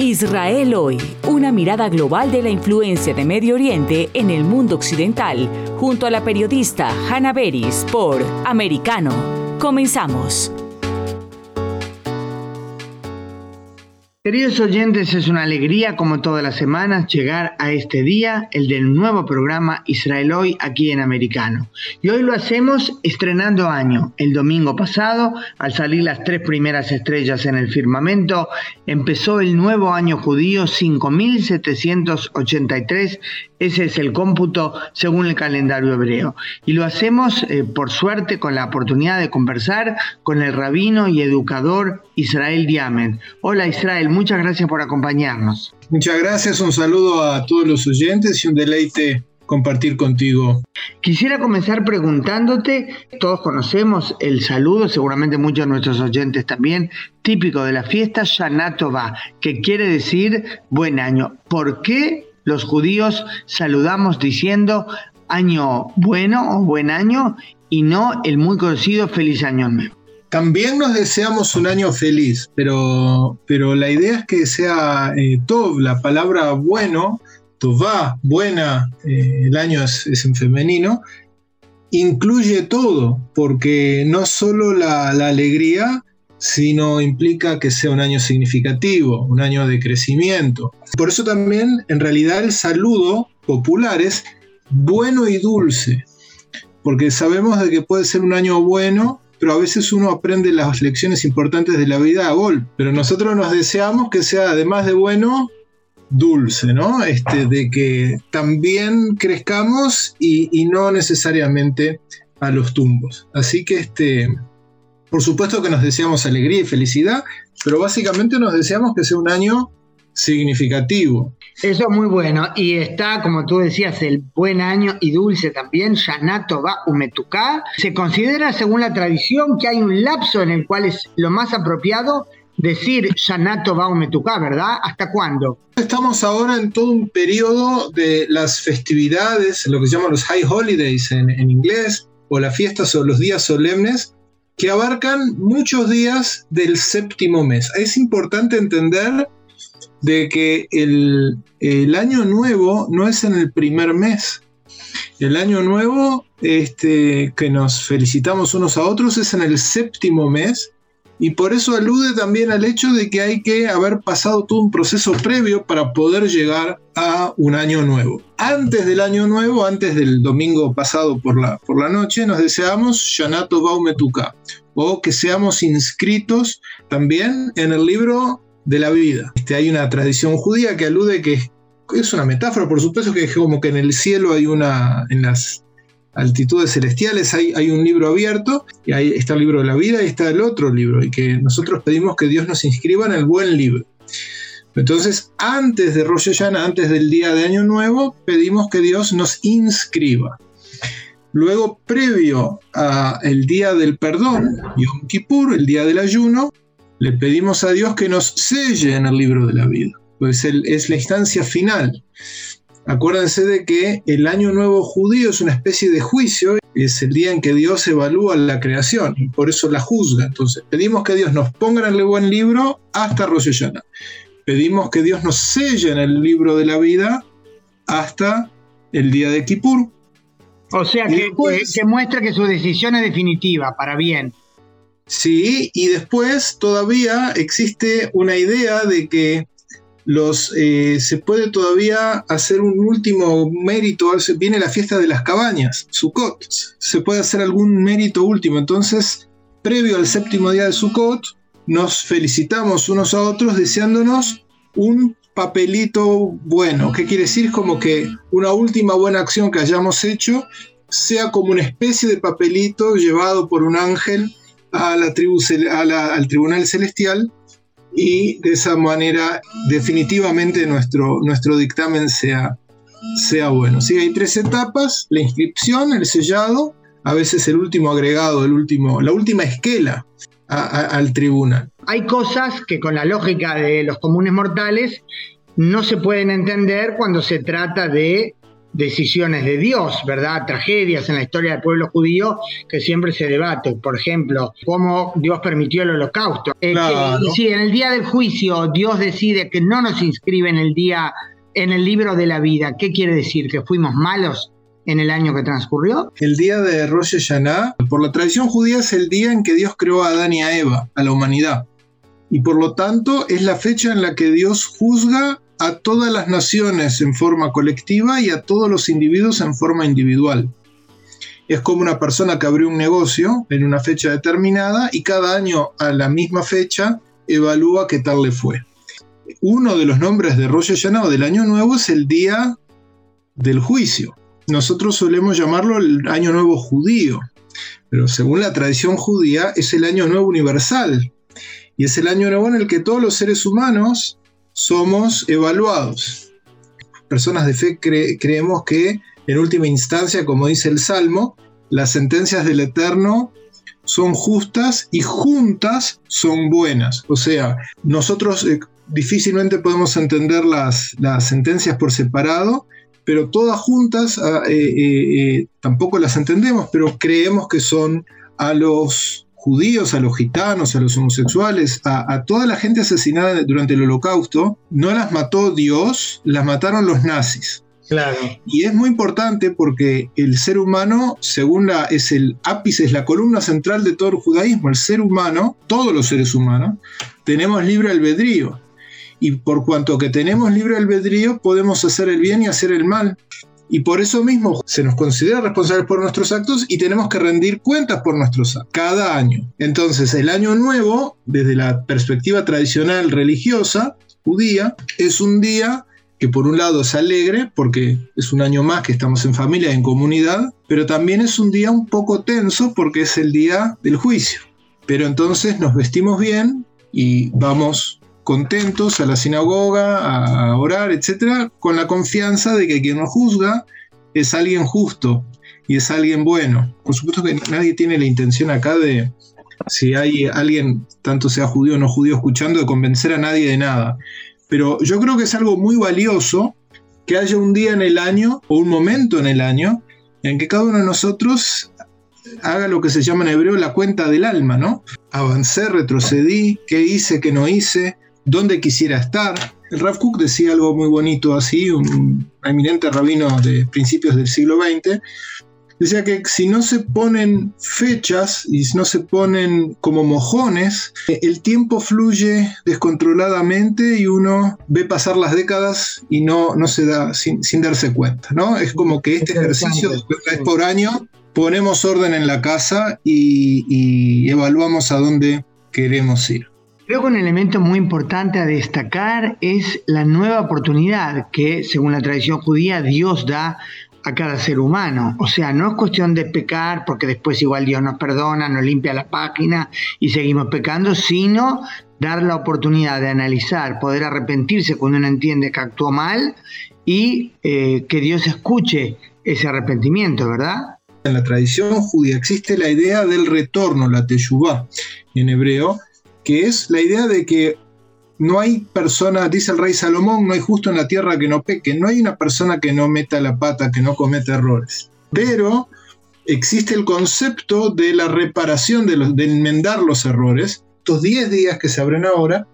Israel hoy, una mirada global de la influencia de Medio Oriente en el mundo occidental, junto a la periodista Hannah Beris por Americano. Comenzamos. Queridos oyentes, es una alegría como todas las semanas llegar a este día, el del nuevo programa Israel Hoy aquí en Americano. Y hoy lo hacemos estrenando año. El domingo pasado, al salir las tres primeras estrellas en el firmamento, empezó el nuevo año judío 5783 ese es el cómputo según el calendario hebreo. Y lo hacemos, eh, por suerte, con la oportunidad de conversar con el rabino y educador Israel Diamen. Hola Israel, muchas gracias por acompañarnos. Muchas gracias, un saludo a todos los oyentes y un deleite compartir contigo. Quisiera comenzar preguntándote, todos conocemos el saludo, seguramente muchos de nuestros oyentes también, típico de la fiesta Shana que quiere decir buen año. ¿Por qué los judíos saludamos diciendo año bueno o buen año y no el muy conocido feliz año nuevo. También nos deseamos un año feliz, pero, pero la idea es que sea eh, tov, la palabra bueno, tová, buena, eh, el año es, en femenino, incluye todo, porque no solo la alegría, sino implica que sea un año significativo, un año de crecimiento. Por eso también en realidad el saludo popular es bueno y dulce, porque sabemos de que puede ser un año bueno, pero a veces uno aprende las lecciones importantes de la vida a gol, pero nosotros nos deseamos que sea además de bueno, dulce, ¿no? Este, de que también crezcamos y, no necesariamente a los tumbos. Así que este, por supuesto que nos deseamos alegría y felicidad, pero básicamente nos deseamos que sea un año significativo. Eso es muy bueno. Y está, como tú decías, el buen año y dulce también, Yanato va Umetuká. Se considera, según la tradición, que hay un lapso en el cual es lo más apropiado decir Yanato va Umetuká, ¿verdad? ¿Hasta cuándo? Estamos ahora en todo un periodo de las festividades, lo que se llaman los high holidays en, en inglés, o las fiestas o los días solemnes, que abarcan muchos días del séptimo mes. Es importante entender de que el, año nuevo no es en el primer mes. El año nuevo este, que nos felicitamos unos a otros es en el séptimo mes y por eso alude también al hecho de que hay que haber pasado todo un proceso previo para poder llegar a un año nuevo. Antes del año nuevo, antes del domingo pasado por la, por la noche, nos deseamos Shanato Baumetuka o que seamos inscritos también en el libro de la vida. Este, hay una tradición judía que alude que es una metáfora, por supuesto, que es como que en el cielo hay una, en las altitudes celestiales hay, hay, un libro abierto, y ahí está el libro de la vida y está el otro libro, y que nosotros pedimos que Dios nos inscriba en el buen libro. Entonces, antes de Rosh Hashanah, antes del día de Año Nuevo, pedimos que Dios nos inscriba. Luego, previo al día del perdón, Yom Kippur, el día del ayuno, le pedimos a Dios que nos selle en el libro de la vida, pues es la instancia final. Acuérdense de que el año nuevo judío es una especie de juicio, es el día en que Dios evalúa la creación y por eso la juzga. Entonces, pedimos que Dios nos ponga en el buen libro hasta Rosh Hashanah. Pedimos que Dios nos selle en el libro de la vida hasta el día de Kippur. O sea, que, que muestra que su decisión es definitiva, para bien. Sí, y después todavía existe una idea de que los, eh, se puede todavía hacer un último mérito, viene la fiesta de las cabañas, Sukkot, se puede hacer algún mérito último, entonces, previo al séptimo día de Sukkot, nos felicitamos unos a otros deseándonos un papelito bueno, ¿qué quiere decir? Como que una última buena acción que hayamos hecho sea como una especie de papelito llevado por un ángel a la tribu, al tribunal celestial y de esa manera definitivamente nuestro, nuestro dictamen sea, sea bueno. ¿sí? Hay tres etapas, la inscripción, el sellado, a veces el último agregado, el último, la última esquela al tribunal. Hay cosas que con la lógica de los comunes mortales no se pueden entender cuando se trata de decisiones de Dios, ¿verdad? Tragedias en la historia del pueblo judío que siempre se debate. Por ejemplo, cómo Dios permitió el holocausto. Eh, si en el día del juicio Dios decide que no nos inscribe en el día, en el libro de la vida, ¿qué quiere decir? ¿Que fuimos malos? en el año que transcurrió? El día de Rosh Hashanah, por la tradición judía, es el día en que Dios creó a Adán y a Eva, a la humanidad. Y por lo tanto es la fecha en la que Dios juzga a todas las naciones en forma colectiva y a todos los individuos en forma individual. Es como una persona que abrió un negocio en una fecha determinada y cada año a la misma fecha evalúa qué tal le fue. Uno de los nombres de Rosh Hashanah del Año Nuevo es el día del juicio. Nosotros solemos llamarlo el Año Nuevo judío, pero según la tradición judía es el Año Nuevo universal y es el Año Nuevo en el que todos los seres humanos somos evaluados. Personas de fe creemos que, en última instancia, como dice el Salmo, las sentencias del Eterno son justas y juntas son buenas. O sea, nosotros eh, difícilmente podemos entender las, sentencias por separado, pero todas juntas ah, eh, eh, tampoco las entendemos, pero creemos que son a los judíos, a los gitanos, a los homosexuales, a, toda la gente asesinada durante el holocausto, no las mató Dios, las mataron los nazis. Claro. Y es muy importante porque el ser humano, según la, es el ápice, es la columna central de todo el judaísmo, el ser humano, todos los seres humanos, tenemos libre albedrío. Y por cuanto que tenemos libre albedrío, podemos hacer el bien y hacer el mal y por eso mismo se nos considera responsables por nuestros actos y tenemos que rendir cuentas por nuestros actos cada año. Entonces el año nuevo, desde la perspectiva tradicional religiosa judía, es un día que por un lado es alegre, porque es un año más que estamos en familia, en comunidad, pero también es un día un poco tenso porque es el día del juicio. Pero entonces nos vestimos bien y vamos contentos a la sinagoga, a orar, etcétera, con la confianza de que quien nos juzga es alguien justo y es alguien bueno. Por supuesto que nadie tiene la intención acá de, si hay alguien, tanto sea judío o no judío, escuchando, de convencer a nadie de nada. Pero yo creo que es algo muy valioso que haya un día en el año o un momento en el año en que cada uno de nosotros haga lo que se llama en hebreo la cuenta del alma, ¿no? Avancé, retrocedí, qué hice, qué no hice, dónde quisiera estar. El Rav Kook decía algo muy bonito así, un eminente rabino de principios del siglo XX, decía que si no se ponen fechas y si no se ponen como mojones, el tiempo fluye descontroladamente y uno ve pasar las décadas y no, no se da sin, darse cuenta, ¿no? Es como que este ejercicio vez por año ponemos orden en la casa y evaluamos a dónde queremos ir. Creo que un elemento muy importante a destacar es la nueva oportunidad que, según la tradición judía, Dios da a cada ser humano. O sea, no es cuestión de pecar, porque después igual Dios nos perdona, nos limpia la página y seguimos pecando, sino dar la oportunidad de analizar, poder arrepentirse cuando uno entiende que actuó mal y eh, que Dios escuche ese arrepentimiento, ¿verdad? En la tradición judía existe la idea del retorno, la teshuvah en hebreo, que es la idea de que no hay persona, dice el rey Salomón, no hay justo en la tierra que no peque, no hay una persona que no meta la pata, que no cometa errores. Pero existe el concepto de la reparación, de, los, de enmendar los errores. Estos 10 días que se abren ahora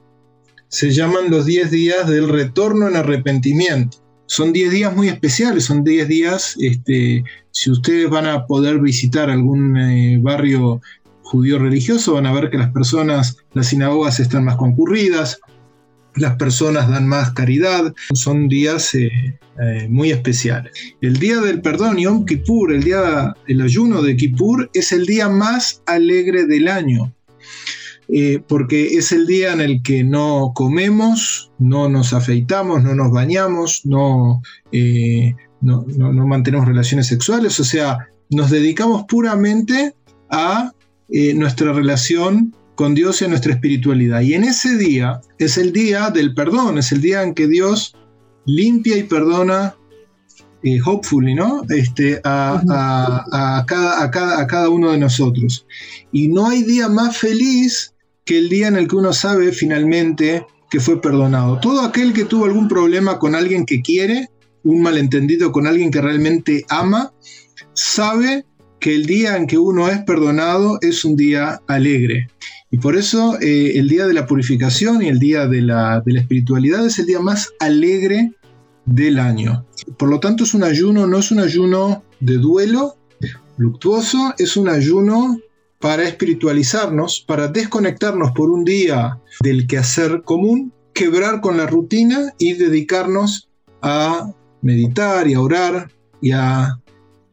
se llaman los 10 días del retorno en arrepentimiento. Son 10 días muy especiales, son 10 días, este, si ustedes van a poder visitar algún eh, barrio judío religioso, van a ver que las personas, las sinagogas están más concurridas, las personas dan más caridad, son días eh, eh, muy especiales. El día del perdón, Yom Kippur, el día del ayuno de Kippur, es el día más alegre del año. Eh, porque es el día en el que no comemos, no nos afeitamos, no nos bañamos, no, no mantenemos relaciones sexuales, o sea, nos dedicamos puramente a eh, nuestra relación con Dios y a nuestra espiritualidad. Y en ese día es el día del perdón, es el día en que Dios limpia y perdona, eh, hopefully, ¿no? Este, a, cada, a, cada, a cada uno de nosotros. Y no hay día más feliz que el día en el que uno sabe finalmente que fue perdonado. Todo aquel que tuvo algún problema con alguien que quiere, un malentendido con alguien que realmente ama, sabe que el día en que uno es perdonado es un día alegre. Y por eso eh, el día de la purificación y el día de la, de la espiritualidad es el día más alegre del año. Por lo tanto es un ayuno, no es un ayuno de duelo luctuoso, es un ayuno para espiritualizarnos, para desconectarnos por un día del quehacer común, quebrar con la rutina y dedicarnos a meditar y a orar y a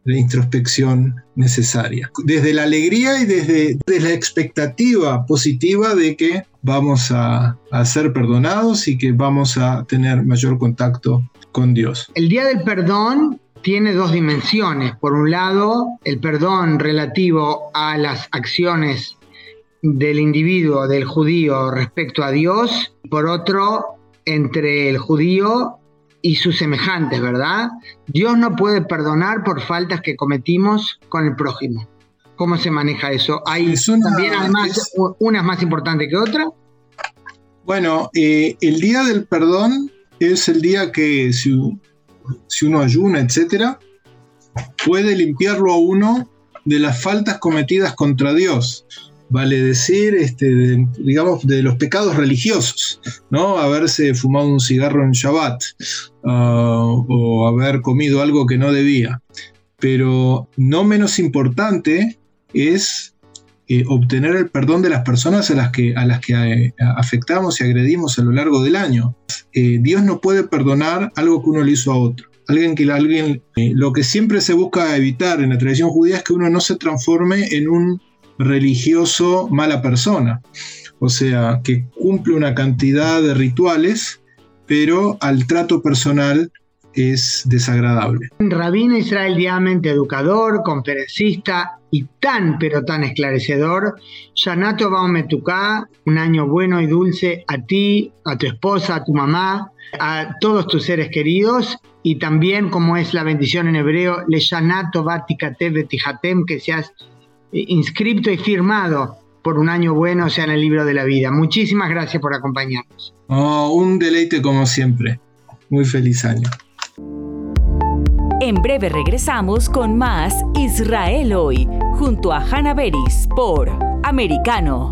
la introspección necesaria. Desde la alegría y desde, la expectativa positiva de que vamos a, a, ser perdonados y que vamos a tener mayor contacto con Dios. El Día del Perdón tiene dos dimensiones. Por un lado, el perdón relativo a las acciones del individuo, del judío respecto a Dios. Por otro, entre el judío y sus semejantes, ¿verdad? Dios no puede perdonar por faltas que cometimos con el prójimo. ¿Cómo se maneja eso? ¿Hay también además una es más importante que otra? Bueno, eh, el día del perdón es el día que si, uno ayuna, etcétera, puede limpiarlo a uno de las faltas cometidas contra Dios. Vale decir, este, digamos, de los pecados religiosos, ¿no? Haberse fumado un cigarro en Shabbat ah, o haber comido algo que no debía. Pero no menos importante es eh, obtener el perdón de las personas a las que, a las que eh, afectamos y agredimos a lo largo del año. Eh, Dios no puede perdonar algo que uno le hizo a otro. Alguien que alguien, lo que siempre se busca evitar en la tradición judía es que uno no se transforme en un religioso mala persona. O sea, que cumple una cantidad de rituales, pero al trato personal es desagradable. Rabino Israel Diamante, educador, conferencista y tan pero tan esclarecedor. Yanato Baumetuká, un año bueno y dulce a ti, a tu esposa, a tu mamá, a todos tus seres queridos y también como es la bendición en hebreo, le Yanato Batikate Betihatem, que seas inscripto y firmado por un año bueno, sea en el libro de la vida. Muchísimas gracias por acompañarnos. Oh, un deleite como siempre. Muy feliz año. En breve regresamos con más Israel hoy, junto a Hannah Beris por Americano.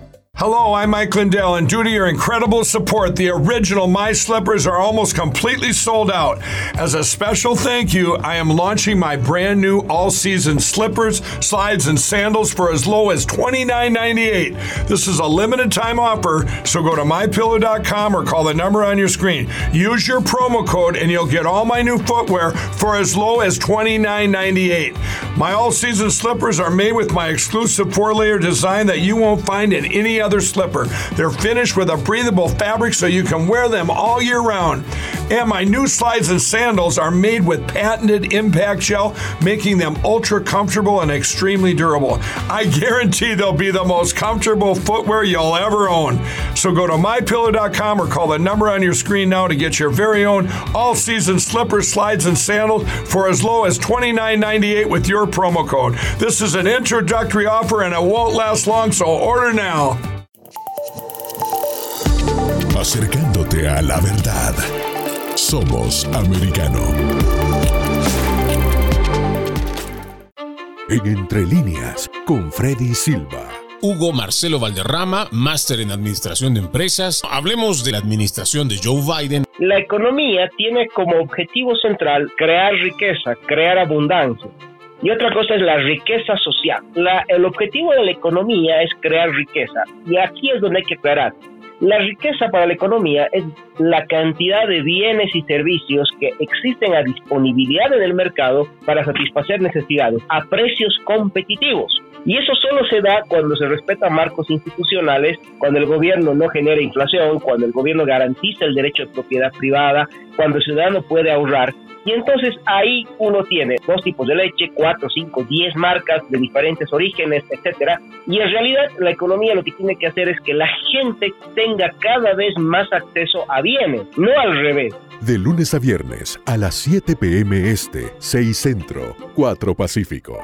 Hello, I'm Mike Lindell, and due to your incredible support, the original My Slippers are almost completely sold out. As a special thank you, I am launching my brand new all season slippers, slides, and sandals for as low as $29.98. This is a limited time offer, so go to mypillow.com or call the number on your screen. Use your promo code, and you'll get all my new footwear for as low as $29.98. My all season slippers are made with my exclusive four layer design that you won't find in any other slipper. They're finished with a breathable fabric so you can wear them all year round. And my new slides and sandals are made with patented impact gel, making them ultra comfortable and extremely durable. I guarantee they'll be the most comfortable footwear you'll ever own. So go to mypillow.com or call the number on your screen now to get your very own all season slippers, slides, and sandals for as low as $29.98 with your promo code. This is an introductory offer and it won't last long, so order now. Acercándote a la verdad. Somos americano. En Entre líneas, con Freddy Silva. Hugo Marcelo Valderrama, máster en Administración de Empresas. Hablemos de la administración de Joe Biden. La economía tiene como objetivo central crear riqueza, crear abundancia. Y otra cosa es la riqueza social. el objetivo de la economía es crear riqueza. Y aquí es donde hay que aclarar. La riqueza para la economía es la cantidad de bienes y servicios que existen a disponibilidad en el mercado para satisfacer necesidades a precios competitivos. Y eso solo se da cuando se respetan marcos institucionales, cuando el gobierno no genera inflación, cuando el gobierno garantiza el derecho de propiedad privada, cuando el ciudadano puede ahorrar y entonces ahí uno tiene dos tipos de leche, cuatro, cinco, diez marcas de diferentes orígenes, etcétera. Y en realidad la economía lo que tiene que hacer es que la gente tenga cada vez más acceso a bienes, no al revés. De lunes a viernes a las 7 p.m. Este, 6 Centro, 4 Pacífico.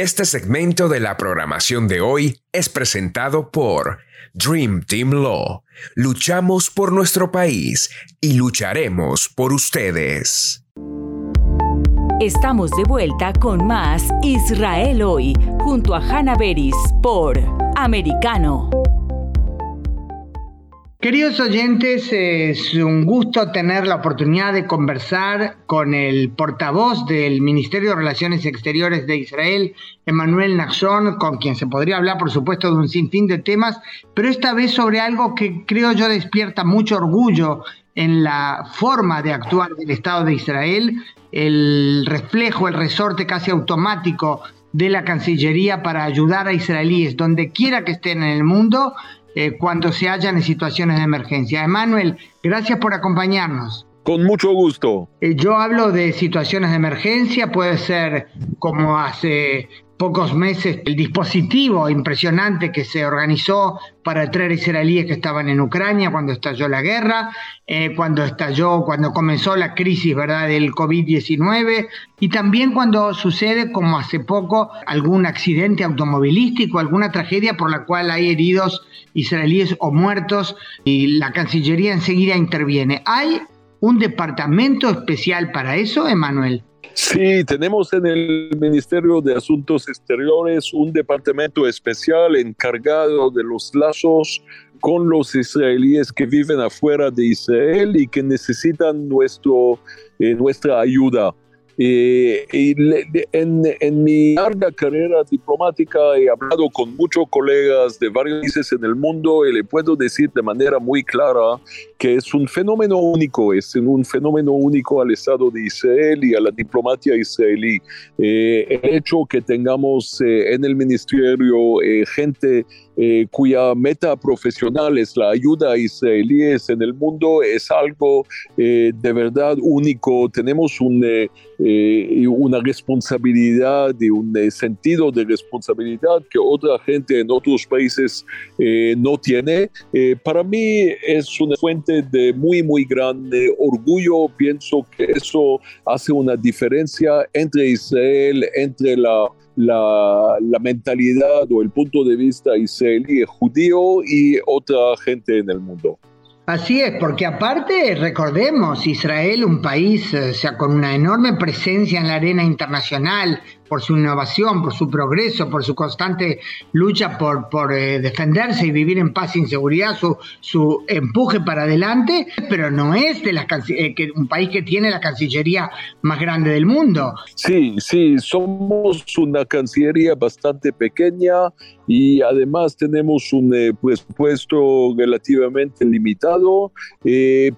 Este segmento de la programación de hoy es presentado por Dream Team Law. Luchamos por nuestro país y lucharemos por ustedes. Estamos de vuelta con más Israel hoy, junto a Hannah Beris por Americano. Queridos oyentes, es un gusto tener la oportunidad de conversar con el portavoz del Ministerio de Relaciones Exteriores de Israel, Emmanuel Nachshon, con quien se podría hablar, por supuesto, de un sinfín de temas, pero esta vez sobre algo que creo yo despierta mucho orgullo en la forma de actuar del Estado de Israel, el reflejo, el resorte casi automático de la Cancillería para ayudar a israelíes donde quiera que estén en el mundo eh, cuando se hallan en situaciones de emergencia. Emanuel, gracias por acompañarnos. Con mucho gusto. Eh, yo hablo de situaciones de emergencia, puede ser como hace pocos meses el dispositivo impresionante que se organizó para traer israelíes que estaban en Ucrania cuando estalló la guerra, eh, cuando estalló, cuando comenzó la crisis ¿verdad? del COVID-19 y también cuando sucede, como hace poco, algún accidente automovilístico, alguna tragedia por la cual hay heridos israelíes o muertos y la Cancillería enseguida interviene. ¿Hay un departamento especial para eso, Emanuel? Sí, tenemos en el Ministerio de Asuntos Exteriores un departamento especial encargado de los lazos con los israelíes que viven afuera de Israel y que necesitan nuestro, eh, nuestra ayuda. Eh, y en, mi larga carrera diplomática he hablado con muchos colegas de varios países en el mundo y le puedo decir de manera muy clara que es un fenómeno único, es un fenómeno único al Estado de Israel y a la diplomacia israelí. Eh, el hecho que tengamos eh, en el ministerio gente cuya meta profesional es la ayuda a israelíes en el mundo es algo de verdad único. Tenemos un eh, una responsabilidad y un eh, sentido de responsabilidad que otra gente en otros países eh, no tiene. para mí es una fuente de muy, muy grande orgullo. Pienso que eso hace una diferencia entre Israel, entre la la, la, mentalidad o el punto de vista israelí judío y otra gente en el mundo. Así es, porque aparte, recordemos, Israel, un país o sea, con una enorme presencia en la arena internacional, por su innovación, por su progreso, por su constante lucha por, eh, defenderse y vivir en paz y seguridad, su, empuje para adelante, pero no es de las eh, un país que tiene la Cancillería más grande del mundo. Sí, sí, somos una Cancillería bastante pequeña y además tenemos un eh, presupuesto relativamente limitado,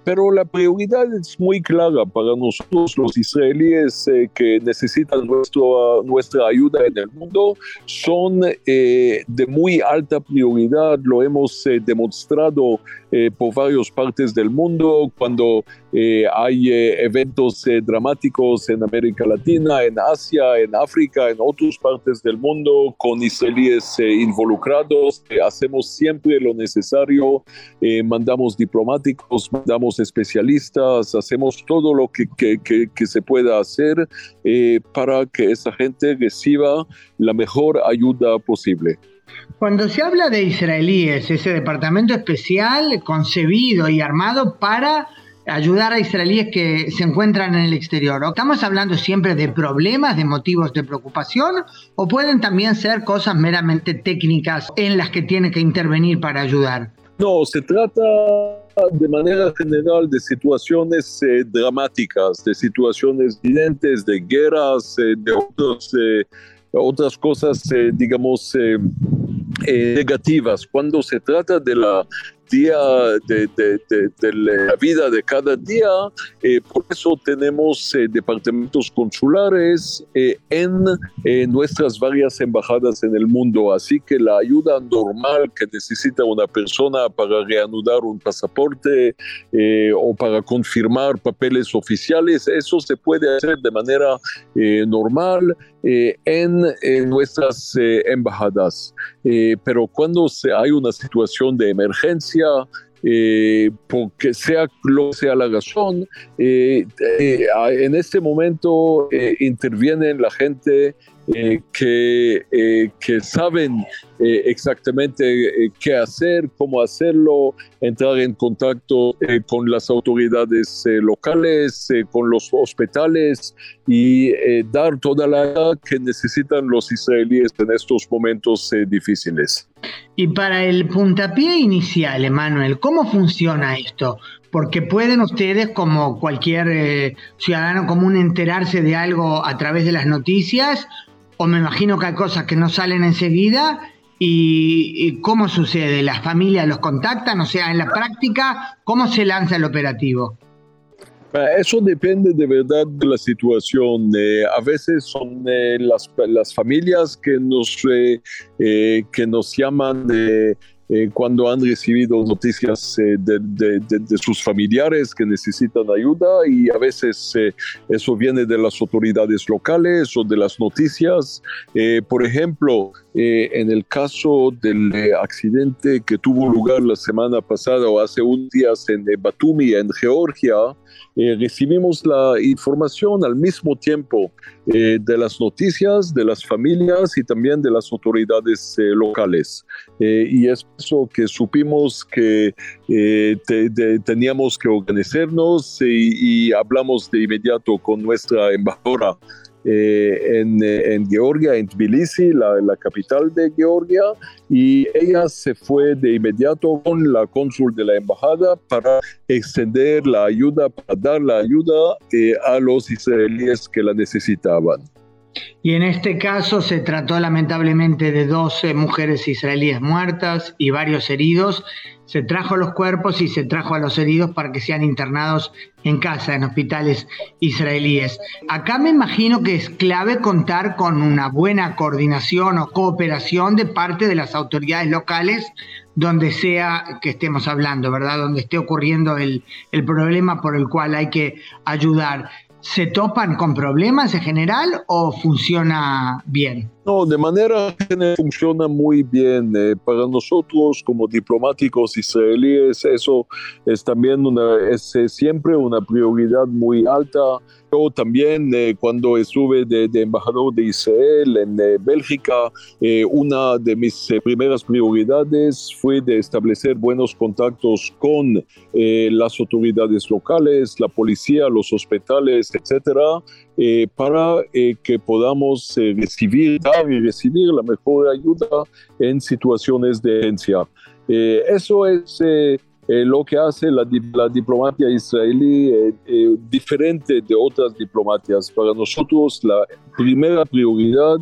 pero la prioridad es muy clara para nosotros los israelíes que necesitan nuestro nuestra ayuda en el mundo son eh, de muy alta prioridad, lo hemos eh, demostrado eh, por varias partes del mundo, cuando eh, hay eh, eventos dramáticos en América Latina, en Asia, en África, en otras partes del mundo, con israelíes involucrados. hacemos siempre lo necesario, mandamos diplomáticos, mandamos especialistas, hacemos todo lo que, que, que se pueda hacer para que esa gente reciba la mejor ayuda posible. Cuando se habla de israelíes, ese departamento especial concebido y armado para ayudar a israelíes que se encuentran en el exterior. ¿Estamos hablando siempre de problemas, de motivos de preocupación o pueden también ser cosas meramente técnicas en las que tiene que intervenir para ayudar? No, se trata de manera general de situaciones eh, dramáticas, de situaciones evidentes, de guerras, eh, de otros, eh, otras cosas, digamos, negativas. Cuando se trata de la día de, la vida de cada día. Eh, por eso tenemos eh, departamentos consulares eh, en nuestras varias embajadas en el mundo. Así que la ayuda normal que necesita una persona para reanudar un pasaporte o para confirmar papeles oficiales, eso se puede hacer de manera normal en, nuestras embajadas. Pero cuando se, hay una situación de emergencia, eh, porque sea lo sea la razón, eh, eh, en este momento interviene la gente que, que saben eh, exactamente eh, qué hacer, cómo hacerlo, entrar en contacto eh, con las autoridades locales, con los hospitales y dar toda la ayuda que necesitan los israelíes en estos momentos difíciles. Y para el puntapié inicial, Emanuel, ¿cómo funciona esto? Porque pueden ustedes, como cualquier ciudadano común, enterarse de algo a través de las noticias, o me imagino que hay cosas que no salen enseguida ¿Y, cómo sucede? ¿Las familias los contactan? O sea, en la práctica, ¿cómo se lanza el operativo? Ah, eso depende de verdad de la situación. Eh, a veces son eh, las, las, familias que nos, eh, que nos llaman eh, cuando han recibido noticias eh, de, sus familiares que necesitan ayuda y a veces eh, eso viene de las autoridades locales o de las noticias. por ejemplo, en el caso del accidente que tuvo lugar la semana pasada o hace un día en Batumi, en Georgia, recibimos la información al mismo tiempo de las noticias, de las familias y también de las autoridades locales. y es eso que supimos que eh, teníamos que organizarnos y, hablamos de inmediato con nuestra embajadora eh, en, Georgia, en Tbilisi, la, la, capital de Georgia, y ella se fue de inmediato con la cónsul de la embajada para extender la ayuda, para dar la ayuda eh, a los israelíes que la necesitaban. Y en este caso se trató lamentablemente de 12 mujeres israelíes muertas y varios heridos. Se trajo los cuerpos y se trajo a los heridos para que sean internados en casa, en hospitales israelíes. Acá me imagino que es clave contar con una buena coordinación o cooperación de parte de las autoridades locales donde sea que estemos hablando, ¿verdad? Donde esté ocurriendo el, el problema por el cual hay que ayudar. ¿Se topan con problemas en general o funciona bien? No, de manera general funciona muy bien. Eh, para nosotros como diplomáticos israelíes eso es también una, es, siempre una prioridad muy alta. Yo también eh, cuando estuve de, embajador de Israel en eh, Bélgica, una de mis primeras prioridades fue de establecer buenos contactos con las autoridades locales, la policía, los hospitales, etcétera, para que podamos recibir y recibir la mejor ayuda en situaciones de emergencia. Eh, eso es eh, eh, lo que hace la, la diplomacia israelí diferente de otras diplomacias. Para nosotros la primera prioridad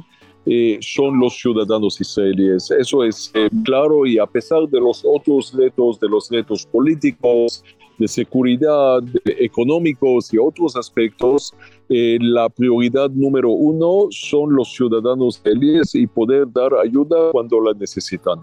son los ciudadanos israelíes. Eso es claro y a pesar de los otros retos, de los retos políticos, de seguridad, económicos y otros aspectos, eh, la prioridad número uno son los ciudadanos felices y poder dar ayuda cuando la necesitan.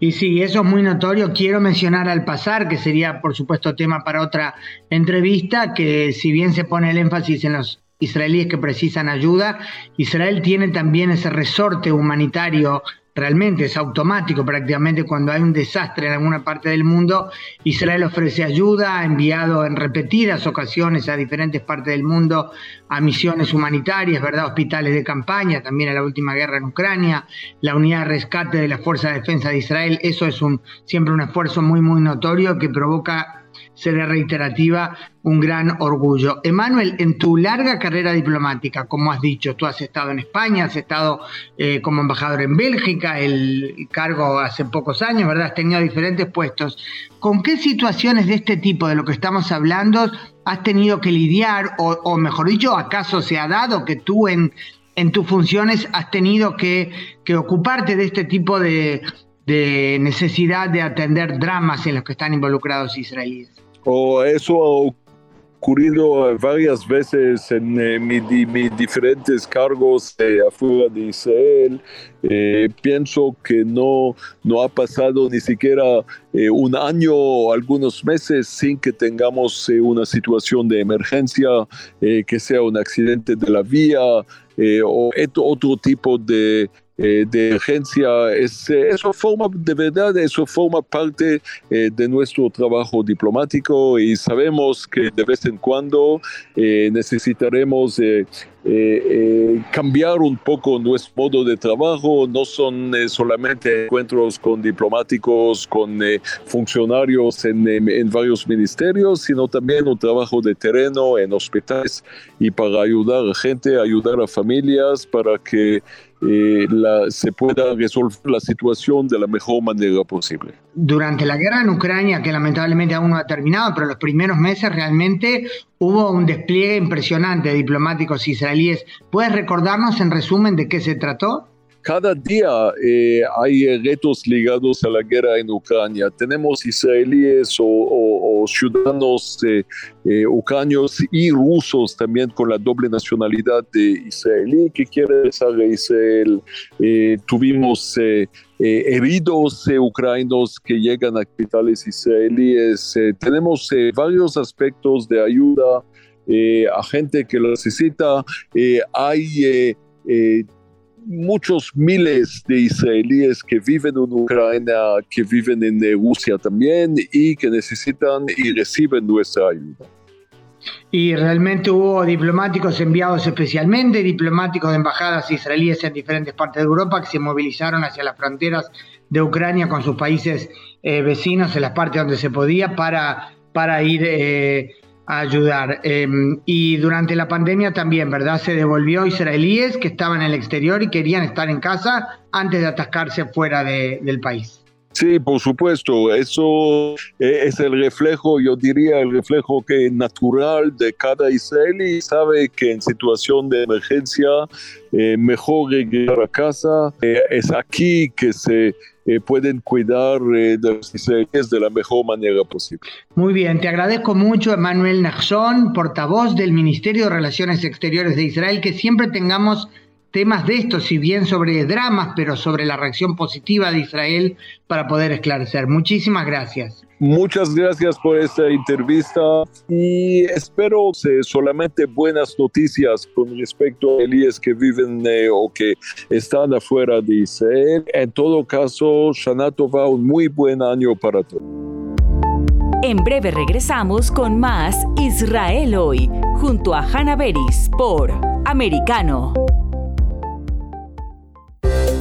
Y sí, eso es muy notorio. Quiero mencionar al pasar, que sería por supuesto tema para otra entrevista, que si bien se pone el énfasis en los israelíes que precisan ayuda, Israel tiene también ese resorte humanitario realmente es automático prácticamente cuando hay un desastre en alguna parte del mundo, Israel ofrece ayuda, ha enviado en repetidas ocasiones a diferentes partes del mundo a misiones humanitarias, ¿verdad? Hospitales de campaña, también a la última guerra en Ucrania, la unidad de rescate de la Fuerza de Defensa de Israel, eso es un, siempre un esfuerzo muy, muy notorio que provoca seré reiterativa, un gran orgullo. Emanuel, en tu larga carrera diplomática, como has dicho, tú has estado en España, has estado eh, como embajador en Bélgica, el cargo hace pocos años, ¿verdad? Has tenido diferentes puestos. ¿Con qué situaciones de este tipo, de lo que estamos hablando, has tenido que lidiar, o, mejor dicho, acaso se ha dado que tú en, en tus funciones has tenido que, que ocuparte de este tipo de, de necesidad de atender dramas en los que están involucrados israelíes? O eso ocurrido varias veces en eh, mis diferentes cargos eh, afuera de Israel. Eh, pienso que no, no ha pasado ni siquiera un año o algunos meses sin que tengamos una situación de emergencia, que sea un accidente de la vía o otro tipo de eh, de urgencia, es, eh, eso forma de verdad, eso forma parte eh, de nuestro trabajo diplomático y sabemos que de vez en cuando necesitaremos cambiar un poco nuestro modo de trabajo. No son solamente encuentros con diplomáticos, con funcionarios en, en, varios ministerios, sino también un trabajo de terreno en hospitales y para ayudar a gente, ayudar a familias, para que eh, la, se pueda resolver la situación de la mejor manera posible. Durante la guerra en Ucrania, que lamentablemente aún no ha terminado, pero los primeros meses realmente hubo un despliegue impresionante de diplomáticos israelíes. ¿Puedes recordarnos en resumen de qué se trató? Cada día eh, hay retos ligados a la guerra en Ucrania. Tenemos israelíes o, ciudadanos eh, eh, ucranios y rusos también con la doble nacionalidad de israelí que quieren regresar a Israel. tuvimos heridos ucranianos que llegan a capitales israelíes. tenemos varios aspectos de ayuda a gente que lo necesita. hay muchos miles de israelíes que viven en Ucrania, que viven en Rusia también y que necesitan y reciben nuestra ayuda. Y realmente hubo diplomáticos enviados especialmente, diplomáticos de embajadas israelíes en diferentes partes de Europa que se movilizaron hacia las fronteras de Ucrania con sus países eh, vecinos en las partes donde se podía para, para ir eh, a ayudar. Em, y durante la pandemia también, ¿verdad? Se devolvió israelíes que estaban en el exterior y querían estar en casa antes de atascarse fuera del país. Sí, por supuesto, eso eh, es el reflejo, yo diría, el reflejo que natural de cada israelí. Sabe que en situación de emergencia eh, mejor llegar a casa. Eh, es aquí que se pueden cuidar de los israelíes de la mejor manera posible. Muy bien, te agradezco mucho, Emanuel Nachson, portavoz del Ministerio de Relaciones Exteriores de Israel, que siempre tengamos temas de estos, si bien sobre dramas, pero sobre la reacción positiva de Israel para poder esclarecer. Muchísimas gracias. Muchas gracias por esta entrevista y espero solamente buenas noticias con respecto a Elías que viven eh, o que están afuera de Israel. En todo caso, Shanato va un muy buen año para todos. En breve regresamos con más Israel hoy, junto a Hannah Beris por Americano.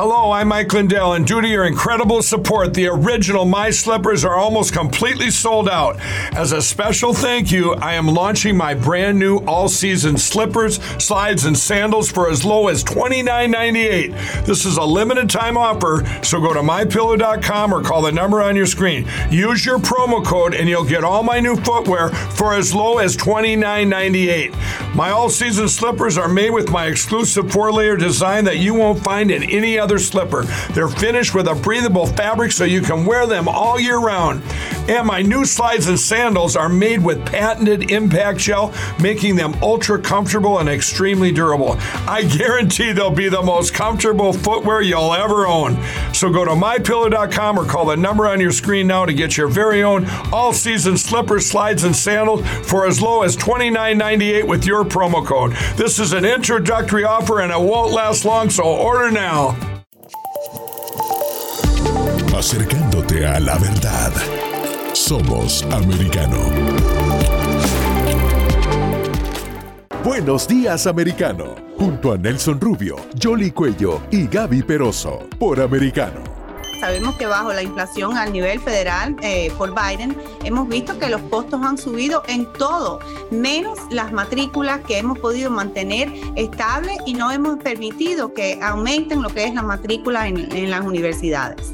Hello, I'm Mike Lindell, and due to your incredible support, the original My Slippers are almost completely sold out. As a special thank you, I am launching my brand new all season slippers, slides, and sandals for as low as $29.98. This is a limited time offer, so go to mypillow.com or call the number on your screen. Use your promo code, and you'll get all my new footwear for as low as $29.98. My all season slippers are made with my exclusive four layer design that you won't find in any other slipper. They're finished with a breathable fabric so you can wear them all year round. And my new slides and sandals are made with patented impact gel, making them ultra comfortable and extremely durable. I guarantee they'll be the most comfortable footwear you'll ever own. So go to mypillow.com or call the number on your screen now to get your very own all season slippers, slides, and sandals for as low as $29.98 with your promo code. This is an introductory offer and it won't last long, so order now. Acercándote a la verdad. Somos americano. Buenos días, americano. Junto a Nelson Rubio, Jolly Cuello y Gaby Peroso. Por americano. Sabemos que bajo la inflación a nivel federal eh, por Biden, hemos visto que los costos han subido en todo, menos las matrículas que hemos podido mantener estables y no hemos permitido que aumenten lo que es la matrícula en, en las universidades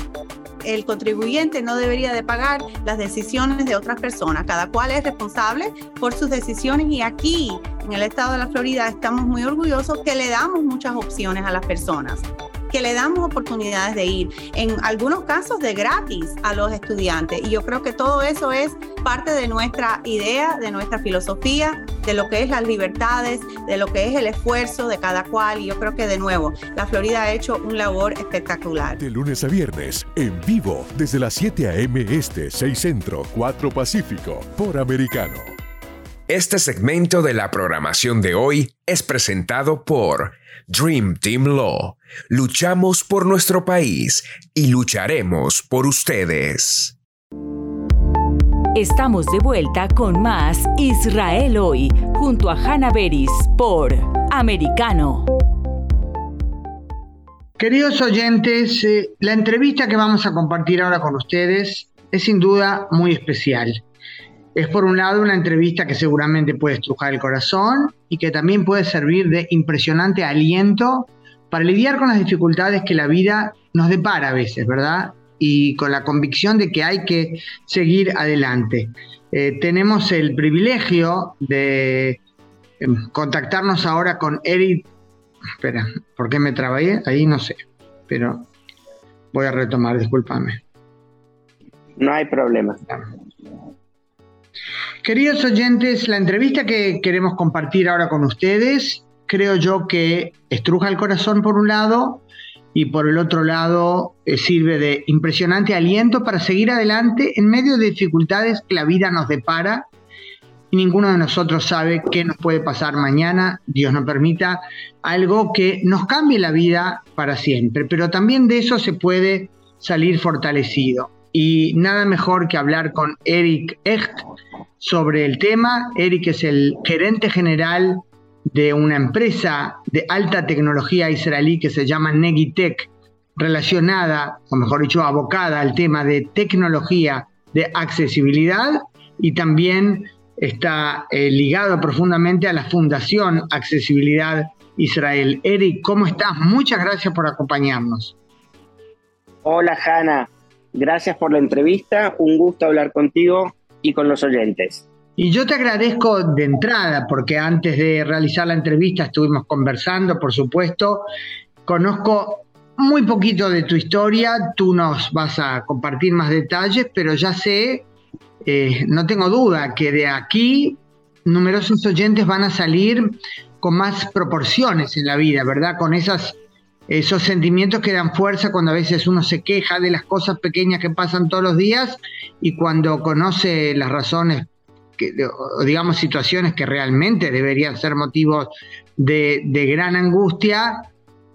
el contribuyente no debería de pagar las decisiones de otras personas. Cada cual es responsable por sus decisiones y aquí en el estado de la Florida estamos muy orgullosos que le damos muchas opciones a las personas que le damos oportunidades de ir, en algunos casos de gratis a los estudiantes. Y yo creo que todo eso es parte de nuestra idea, de nuestra filosofía, de lo que es las libertades, de lo que es el esfuerzo de cada cual. Y yo creo que de nuevo, la Florida ha hecho un labor espectacular. De lunes a viernes, en vivo, desde las 7 a.m. Este, 6 Centro, 4 Pacífico, por Americano. Este segmento de la programación de hoy es presentado por Dream Team Law. Luchamos por nuestro país y lucharemos por ustedes. Estamos de vuelta con más Israel hoy, junto a Hannah Beris por Americano. Queridos oyentes, eh, la entrevista que vamos a compartir ahora con ustedes es sin duda muy especial. Es por un lado una entrevista que seguramente puede estrujar el corazón y que también puede servir de impresionante aliento para lidiar con las dificultades que la vida nos depara a veces, ¿verdad? Y con la convicción de que hay que seguir adelante. Eh, tenemos el privilegio de em, contactarnos ahora con Eric. Espera, ¿por qué me trabé? Ahí no sé, pero voy a retomar, discúlpame. No hay problema. Queridos oyentes, la entrevista que queremos compartir ahora con ustedes, creo yo que estruja el corazón por un lado y por el otro lado eh, sirve de impresionante aliento para seguir adelante en medio de dificultades que la vida nos depara y ninguno de nosotros sabe qué nos puede pasar mañana, Dios nos permita, algo que nos cambie la vida para siempre, pero también de eso se puede salir fortalecido. Y nada mejor que hablar con Eric Echt, sobre el tema. Eric es el gerente general de una empresa de alta tecnología israelí que se llama Negitech, relacionada, o mejor dicho, abocada al tema de tecnología de accesibilidad y también está eh, ligado profundamente a la Fundación Accesibilidad Israel. Eric, ¿cómo estás? Muchas gracias por acompañarnos. Hola, Hanna. Gracias por la entrevista. Un gusto hablar contigo y con los oyentes. Y yo te agradezco de entrada, porque antes de realizar la entrevista estuvimos conversando, por supuesto. Conozco muy poquito de tu historia, tú nos vas a compartir más detalles, pero ya sé, eh, no tengo duda, que de aquí numerosos oyentes van a salir con más proporciones en la vida, ¿verdad? Con esas esos sentimientos que dan fuerza cuando a veces uno se queja de las cosas pequeñas que pasan todos los días y cuando conoce las razones, digamos situaciones que realmente deberían ser motivos de, de gran angustia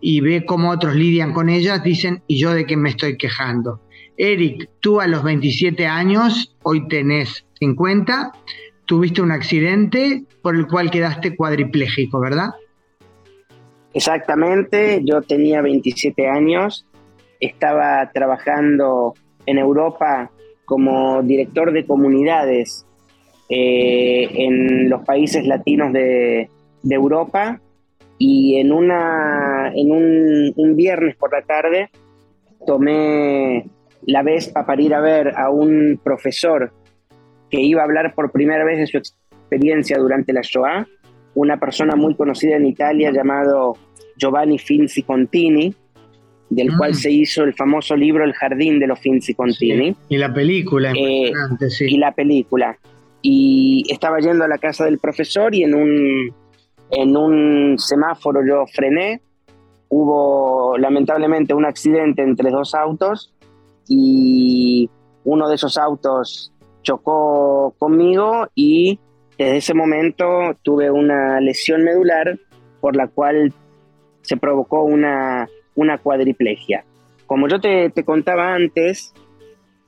y ve cómo otros lidian con ellas, dicen, ¿y yo de qué me estoy quejando? Eric, tú a los 27 años, hoy tenés 50, tuviste un accidente por el cual quedaste cuadripléjico, ¿verdad? Exactamente, yo tenía 27 años, estaba trabajando en Europa como director de comunidades eh, en los países latinos de, Europa y en, una, en un, viernes por la tarde tomé la Vespa para ir a ver a un profesor que iba a hablar por primera vez de su experiencia durante la Shoah una persona muy conocida en Italia llamado Giovanni Finzi Contini, del cual mm. se hizo el famoso libro El jardín de los Finzi Contini. Y la película, eh, sí. Y la película. Y estaba yendo a la casa del profesor y en un, en un semáforo yo frené. Hubo lamentablemente un accidente entre dos autos y uno de esos autos chocó conmigo y desde ese momento tuve una lesión medular por la cual se provocó una, una cuadriplegia. Como yo te, contaba antes,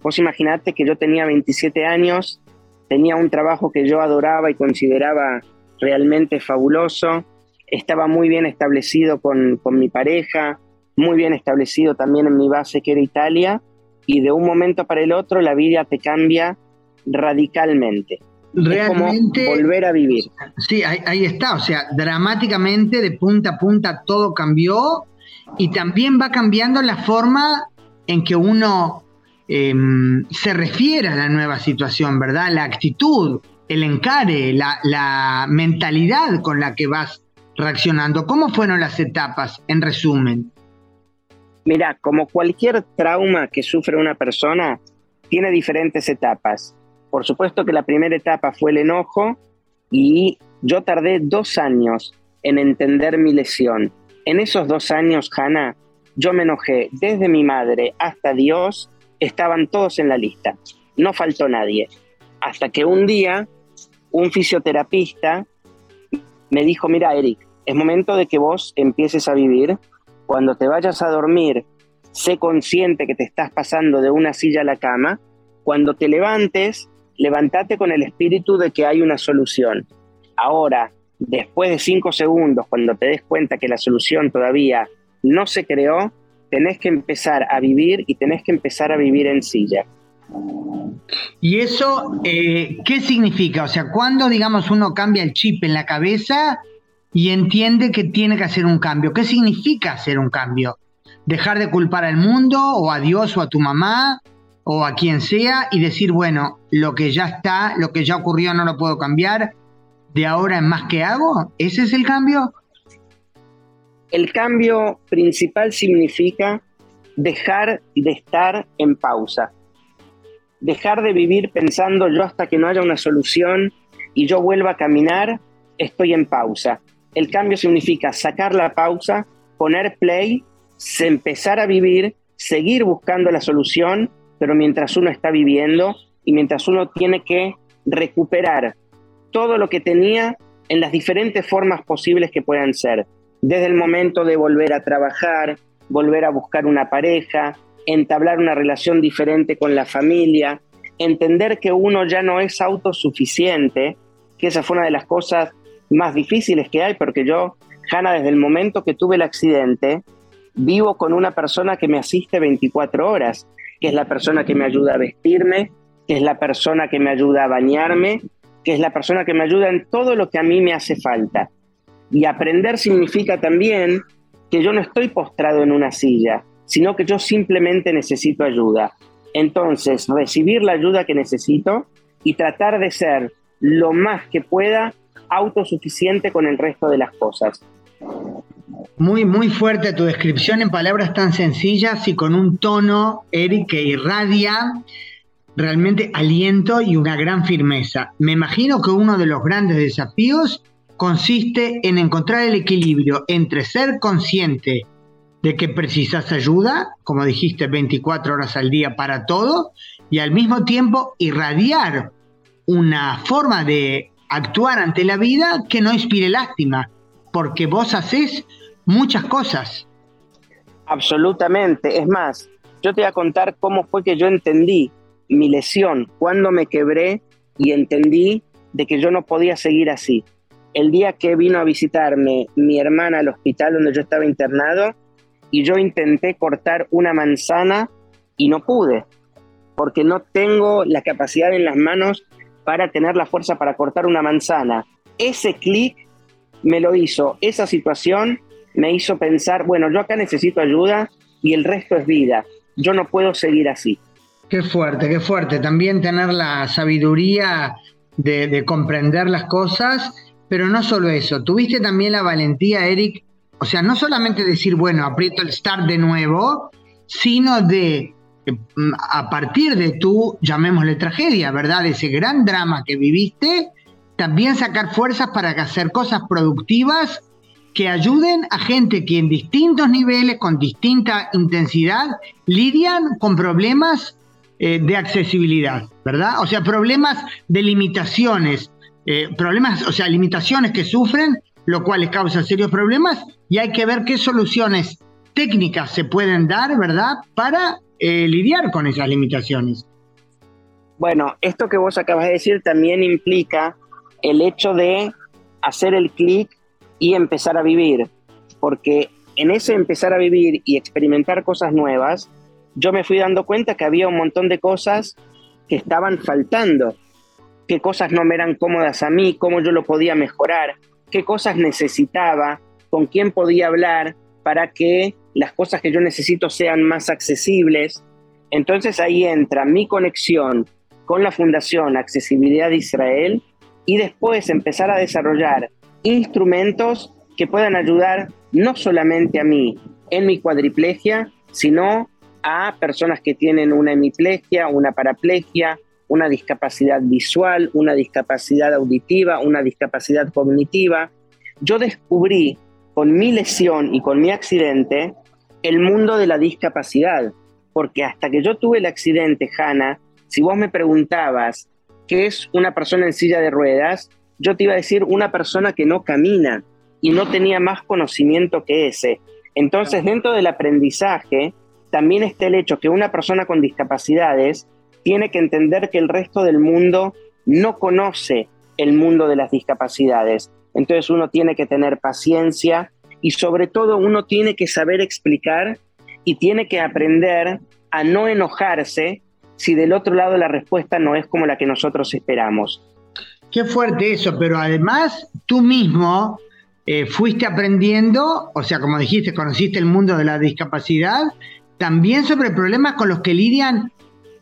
Vos imaginate que yo tenía 27 años, tenía un trabajo que yo adoraba y consideraba realmente fabuloso, estaba muy bien establecido con, con mi pareja, muy bien establecido también en mi base que era Italia, y de un momento para el otro la vida te cambia radicalmente. Realmente. volver a vivir. Sí, ahí, está. O sea, dramáticamente, de punta a punta, todo cambió. Y también va cambiando la forma en que uno em, se refiere a la nueva situación, ¿verdad? La actitud, el encare, la, la mentalidad con la que vas reaccionando. ¿Cómo fueron las etapas, en resumen? Mira, como cualquier trauma que sufre una persona, tiene diferentes etapas. Por supuesto que la primera etapa fue el enojo y yo tardé dos años en entender mi lesión. En esos dos años, Hannah, yo me enojé desde mi madre hasta Dios, estaban todos en la lista, no faltó nadie. Hasta que un día un fisioterapista me dijo, mira Eric, es momento de que vos empieces a vivir cuando te vayas a dormir, sé consciente que te estás pasando de una silla a la cama. Cuando te levantes, levántate con el espíritu de que hay una solución. Ahora, después de cinco segundos, cuando te des cuenta que la solución todavía no se creó, tenés que empezar a vivir y tenés que empezar a vivir en silla. ¿Y eso eh, qué significa? O sea, cuando, digamos, uno cambia el chip en la cabeza y entiende que tiene que hacer un cambio. ¿Qué significa hacer un cambio? Dejar de culpar al mundo o a Dios o a tu mamá o a quien sea y decir, bueno, lo que ya está, lo que ya ocurrió no lo puedo cambiar, de ahora en más que hago. ¿Ese es el cambio? El cambio principal significa dejar de estar en pausa, dejar de vivir pensando yo hasta que no haya una solución y yo vuelva a caminar, estoy en pausa. El cambio significa sacar la pausa, poner play, empezar a vivir, seguir buscando la solución, pero mientras uno está viviendo y mientras uno tiene que recuperar todo lo que tenía en las diferentes formas posibles que puedan ser. Desde el momento de volver a trabajar, volver a buscar una pareja, entablar una relación diferente con la familia, entender que uno ya no es autosuficiente, que esa fue una de las cosas más difíciles que hay, porque yo, Hanna, desde el momento que tuve el accidente, vivo con una persona que me asiste 24 horas, que es la persona que me ayuda a vestirme, que es la persona que me ayuda a bañarme, que es la persona que me ayuda en todo lo que a mí me hace falta. Y aprender significa también que yo no estoy postrado en una silla, sino que yo simplemente necesito ayuda. Entonces, recibir la ayuda que necesito y tratar de ser lo más que pueda autosuficiente con el resto de las cosas. Muy, muy fuerte tu descripción en palabras tan sencillas y con un tono, Eric, que irradia realmente aliento y una gran firmeza. Me imagino que uno de los grandes desafíos consiste en encontrar el equilibrio entre ser consciente de que precisas ayuda, como dijiste, 24 horas al día para todo, y al mismo tiempo irradiar una forma de actuar ante la vida que no inspire lástima, porque vos haces muchas cosas. Absolutamente. Es más, yo te voy a contar cómo fue que yo entendí mi lesión, cuando me quebré y entendí de que yo no podía seguir así. El día que vino a visitarme mi hermana al hospital donde yo estaba internado y yo intenté cortar una manzana y no pude, porque no tengo la capacidad en las manos para tener la fuerza para cortar una manzana. Ese clic me lo hizo, esa situación me hizo pensar, bueno, yo acá necesito ayuda y el resto es vida. Yo no puedo seguir así. Qué fuerte, qué fuerte. También tener la sabiduría de, comprender las cosas, pero no solo eso. Tuviste también la valentía, Eric, o sea, no solamente decir, bueno, aprieto el start de nuevo, sino de Mm, a partir de tu, llamémosle tragedia, ¿verdad? Ese gran drama que viviste, también sacar fuerzas para hacer cosas productivas que ayuden a gente que en distintos niveles, con distinta intensidad, lidian con problemas eh, de accesibilidad, ¿verdad? O sea, problemas de limitaciones, eh, problemas, o sea, limitaciones que sufren, lo cual les causa serios problemas, y hay que ver qué soluciones técnicas se pueden dar, ¿verdad? Para eh, lidiar con esas limitaciones. Bueno, esto que vos acabas de decir también implica el hecho de hacer el clic y empezar a vivir, porque en ese empezar a vivir y experimentar cosas nuevas, yo me fui dando cuenta que había un montón de cosas que estaban faltando, qué cosas no me eran cómodas a mí, cómo yo lo podía mejorar, qué cosas necesitaba, con quién podía hablar para que las cosas que yo necesito sean más accesibles. Entonces ahí entra mi conexión con la Fundación Accesibilidad de Israel y después empezar a desarrollar instrumentos que puedan ayudar no solamente a mí en mi cuadriplegia, sino a personas que tienen una hemiplegia, una paraplegia, una discapacidad visual, una discapacidad auditiva, una discapacidad cognitiva. Yo descubrí con mi lesión y con mi accidente el mundo de la discapacidad, porque hasta que yo tuve el accidente, Hanna, si vos me preguntabas qué es una persona en silla de ruedas, yo te iba a decir una persona que no camina y no tenía más conocimiento que ese. Entonces, dentro del aprendizaje, también está el hecho que una persona con discapacidades tiene que entender que el resto del mundo no conoce el mundo de las discapacidades. Entonces uno tiene que tener paciencia y sobre todo uno tiene que saber explicar y tiene que aprender a no enojarse si del otro lado la respuesta no es como la que nosotros esperamos. Qué fuerte eso, pero además tú mismo eh, fuiste aprendiendo, o sea, como dijiste, conociste el mundo de la discapacidad, también sobre problemas con los que lidian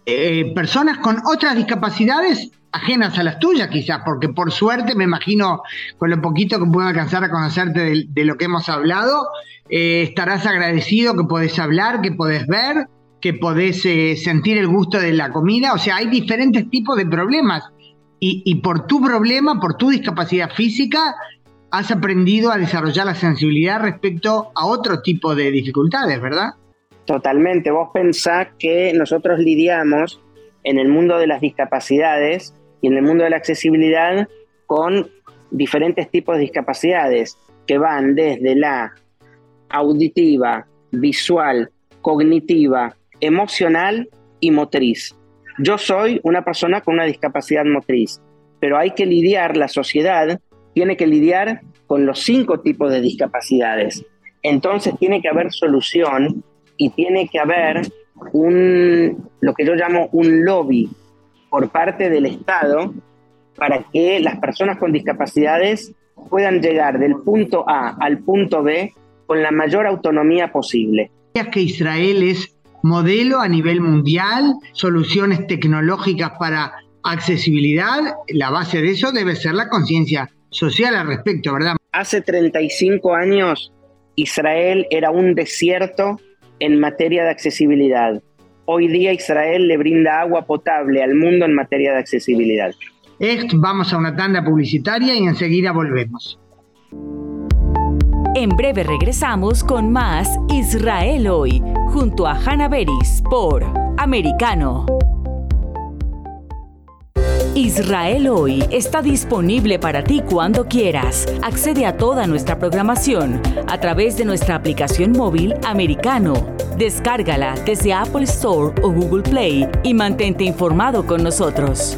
eh, personas con otras discapacidades ajenas a las tuyas quizás, porque por suerte me imagino con lo poquito que puedo alcanzar a conocerte de, lo que hemos hablado, eh, estarás agradecido que podés hablar, que podés ver, que podés sentir el gusto de la comida, o sea, hay diferentes tipos de problemas y, por tu problema, por tu discapacidad física, has aprendido a desarrollar la sensibilidad respecto a otro tipo de dificultades, ¿verdad? Totalmente, vos pensás que nosotros lidiamos en el mundo de las discapacidades y en el mundo de la accesibilidad con diferentes tipos de discapacidades que van desde la auditiva, visual, cognitiva, emocional y motriz. Yo soy una persona con una discapacidad motriz, pero hay que lidiar, la sociedad tiene que lidiar con los cinco tipos de discapacidades. Entonces tiene que haber solución y tiene que haber un, lo que yo llamo un lobby por parte del Estado para que las personas con discapacidades puedan llegar del punto A al punto B con la mayor autonomía posible. que Israel es modelo a nivel mundial, soluciones tecnológicas para accesibilidad, la base de eso debe ser la conciencia social al respecto, ¿verdad? Hace 35 años Israel era un desierto en materia de accesibilidad. Hoy día Israel le brinda agua potable al mundo en materia de accesibilidad. vamos a una tanda publicitaria y enseguida volvemos. En breve regresamos con más Israel hoy, junto a Hannah Beris por Americano. Israel hoy está disponible para ti cuando quieras. Accede a toda nuestra programación a través de nuestra aplicación móvil americano. Descárgala desde Apple Store o Google Play y mantente informado con nosotros.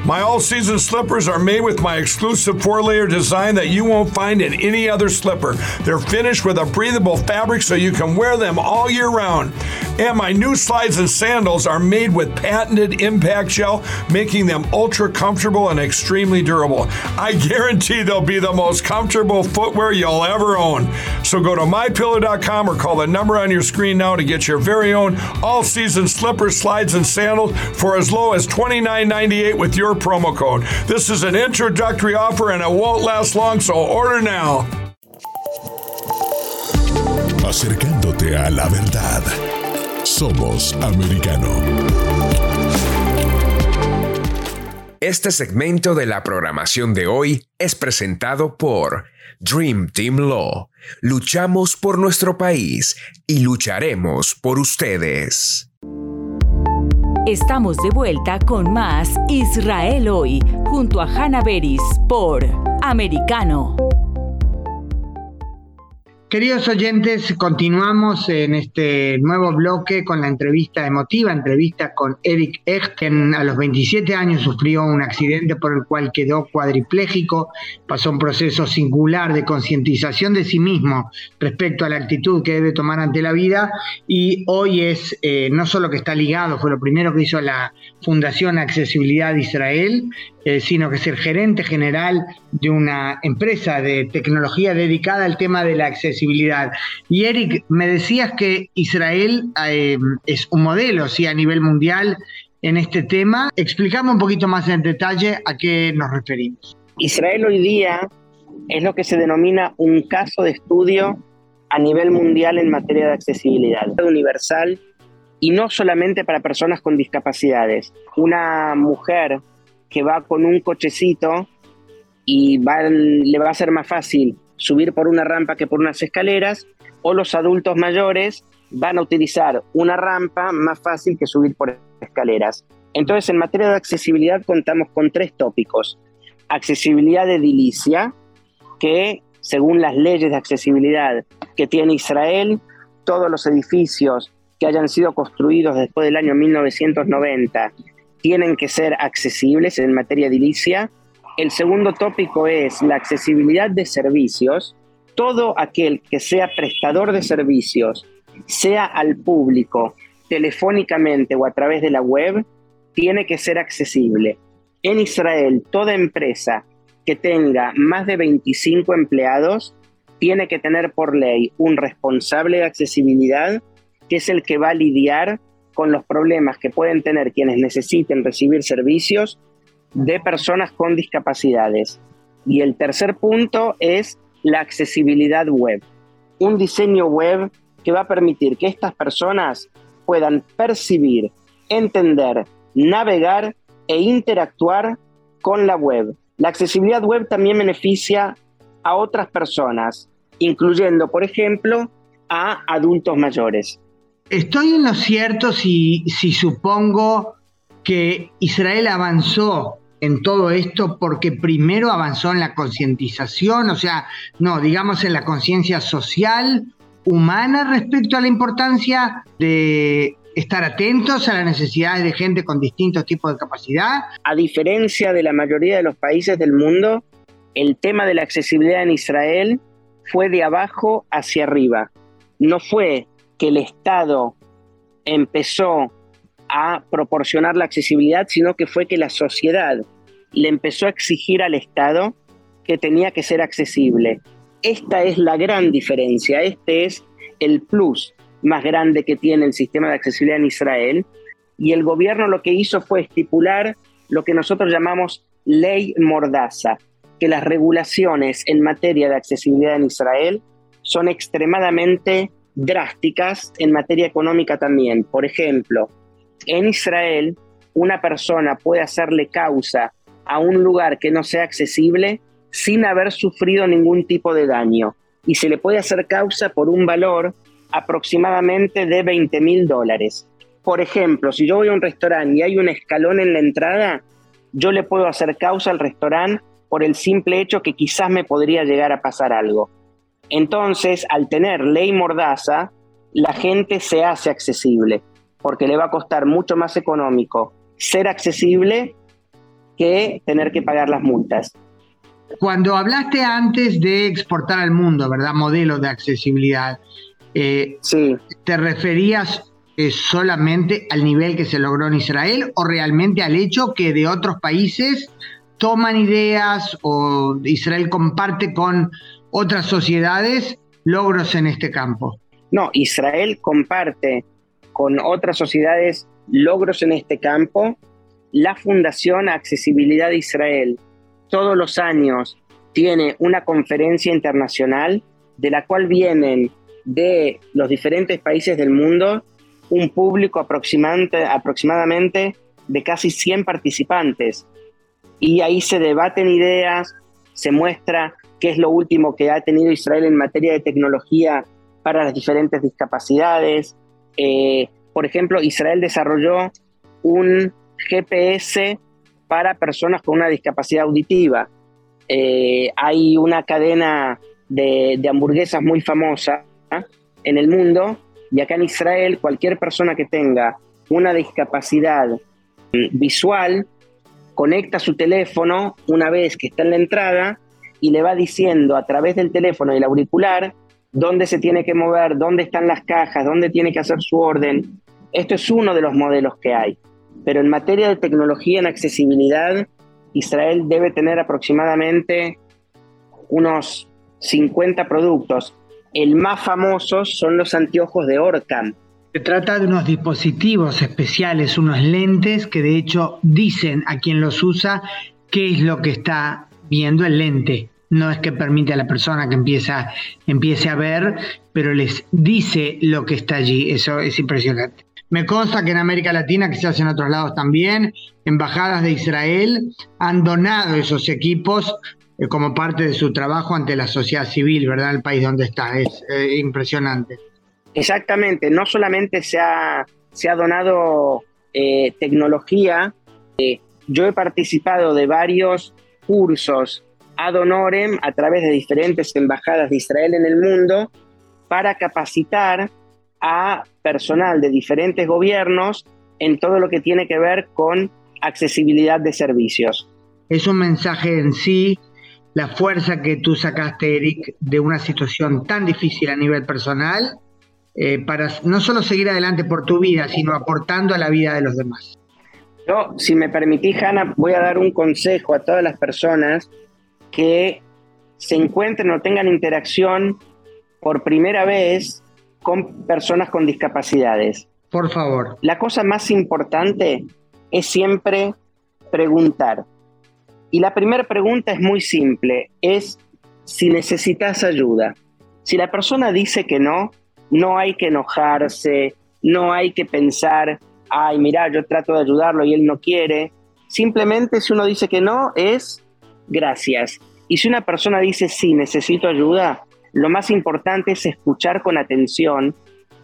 My all season slippers are made with my exclusive four layer design that you won't find in any other slipper. They're finished with a breathable fabric so you can wear them all year round. And my new slides and sandals are made with patented impact shell, making them ultra comfortable and extremely durable. I guarantee they'll be the most comfortable footwear you'll ever own. So go to mypillow.com or call the number on your screen now to get your very own all season slippers, slides, and sandals for as low as $29.98 with your promo code. This is an introductory offer and it won't last long, so order now. acercándote a la verdad. Somos americano. Este segmento de la programación de hoy es presentado por Dream Team Law. Luchamos por nuestro país y lucharemos por ustedes. Estamos de vuelta con más Israel hoy, junto a Hannah Beris por Americano. Queridos oyentes, continuamos en este nuevo bloque con la entrevista emotiva, entrevista con Eric Echt, quien a los 27 años sufrió un accidente por el cual quedó cuadripléjico, pasó un proceso singular de concientización de sí mismo respecto a la actitud que debe tomar ante la vida y hoy es eh, no solo que está ligado, fue lo primero que hizo la Fundación Accesibilidad de Israel, eh, sino que es el gerente general de una empresa de tecnología dedicada al tema de la accesibilidad. Y Eric, me decías que Israel eh, es un modelo ¿sí? a nivel mundial en este tema. Explícame un poquito más en detalle a qué nos referimos. Israel hoy día es lo que se denomina un caso de estudio a nivel mundial en materia de accesibilidad universal y no solamente para personas con discapacidades. Una mujer que va con un cochecito y le va a ser más fácil subir por una rampa que por unas escaleras, o los adultos mayores van a utilizar una rampa más fácil que subir por escaleras. Entonces, en materia de accesibilidad contamos con tres tópicos. Accesibilidad edilicia, que según las leyes de accesibilidad que tiene Israel, todos los edificios que hayan sido construidos después del año 1990 tienen que ser accesibles en materia edilicia. El segundo tópico es la accesibilidad de servicios. Todo aquel que sea prestador de servicios, sea al público, telefónicamente o a través de la web, tiene que ser accesible. En Israel, toda empresa que tenga más de 25 empleados tiene que tener por ley un responsable de accesibilidad, que es el que va a lidiar con los problemas que pueden tener quienes necesiten recibir servicios de personas con discapacidades. Y el tercer punto es la accesibilidad web. Un diseño web que va a permitir que estas personas puedan percibir, entender, navegar e interactuar con la web. La accesibilidad web también beneficia a otras personas, incluyendo, por ejemplo, a adultos mayores. Estoy en lo cierto si, supongo que Israel avanzó en todo esto porque primero avanzó en la concientización, o sea, no, digamos en la conciencia social, humana respecto a la importancia de estar atentos a las necesidades de gente con distintos tipos de capacidad. A diferencia de la mayoría de los países del mundo, el tema de la accesibilidad en Israel fue de abajo hacia arriba. No fue que el Estado empezó a proporcionar la accesibilidad, sino que fue que la sociedad le empezó a exigir al Estado que tenía que ser accesible. Esta es la gran diferencia, este es el plus más grande que tiene el sistema de accesibilidad en Israel. Y el gobierno lo que hizo fue estipular lo que nosotros llamamos ley mordaza, que las regulaciones en materia de accesibilidad en Israel son extremadamente drásticas en materia económica también. Por ejemplo, en Israel una persona puede hacerle causa a un lugar que no sea accesible sin haber sufrido ningún tipo de daño y se le puede hacer causa por un valor aproximadamente de 20 mil dólares. Por ejemplo, si yo voy a un restaurante y hay un escalón en la entrada, yo le puedo hacer causa al restaurante por el simple hecho que quizás me podría llegar a pasar algo. Entonces, al tener ley mordaza, la gente se hace accesible, porque le va a costar mucho más económico ser accesible que tener que pagar las multas. Cuando hablaste antes de exportar al mundo, ¿verdad? Modelos de accesibilidad. Eh, sí. ¿Te referías eh, solamente al nivel que se logró en Israel o realmente al hecho que de otros países toman ideas o Israel comparte con otras sociedades logros en este campo. No, Israel comparte con otras sociedades logros en este campo. La Fundación Accesibilidad de Israel todos los años tiene una conferencia internacional de la cual vienen de los diferentes países del mundo un público aproximadamente, de casi 100 participantes. y ahí se debaten ideas, se muestra qué es lo último que ha tenido Israel en materia de tecnología para las diferentes discapacidades. Eh, por ejemplo, Israel desarrolló un GPS para personas con una discapacidad auditiva. Eh, hay una cadena de, hamburguesas muy famosa ¿ah? en el mundo y acá en Israel cualquier persona que tenga una discapacidad mm, visual conecta su teléfono una vez que está en la entrada y le va diciendo a través del teléfono y el auricular dónde se tiene que mover, dónde están las cajas, dónde tiene que hacer su orden. Esto es uno de los modelos que hay. Pero en materia de tecnología en accesibilidad, Israel debe tener aproximadamente unos 50 productos. El más famoso son los anteojos de Orcam. Se trata de unos dispositivos especiales, unos lentes que de hecho dicen a quien los usa qué es lo que está viendo el lente. No es que permite a la persona que empieza, empiece a ver, pero les dice lo que está allí. Eso es impresionante. Me consta que en América Latina, hace en otros lados también, embajadas de Israel han donado esos equipos eh, como parte de su trabajo ante la sociedad civil, ¿verdad? El país donde está. Es eh, impresionante. Exactamente, no solamente se ha, se ha donado eh, tecnología, yo he participado de varios cursos ad honorem a través de diferentes embajadas de Israel en el mundo para capacitar a personal de diferentes gobiernos en todo lo que tiene que ver con accesibilidad de servicios. Es un mensaje en sí, la fuerza que tú sacaste, Eric, de una situación tan difícil a nivel personal, eh, para no solo seguir adelante por tu vida, sino aportando a la vida de los demás. Yo, si me permitís, Hanna, voy a dar un consejo a todas las personas que se encuentren o tengan interacción por primera vez con personas con discapacidades. Por favor. La cosa más importante es siempre preguntar. Y la primera pregunta es muy simple, es si necesitas ayuda. Si la persona dice que no, no hay que enojarse, no hay que pensar, ay, mira, yo trato de ayudarlo y él no quiere. Simplemente si uno dice que no, es gracias. Y si una persona dice sí, necesito ayuda, lo más importante es escuchar con atención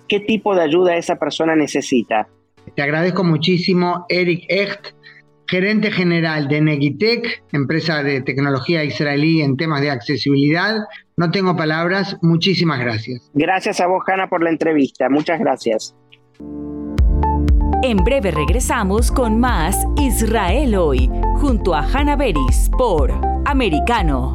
qué tipo de ayuda esa persona necesita. Te agradezco muchísimo, Eric Echt, gerente general de Negitech, empresa de tecnología israelí en temas de accesibilidad. No tengo palabras, muchísimas gracias. Gracias a vos, Hanna, por la entrevista. Muchas gracias. En breve regresamos con más Israel hoy, junto a Hanna Beris por Americano.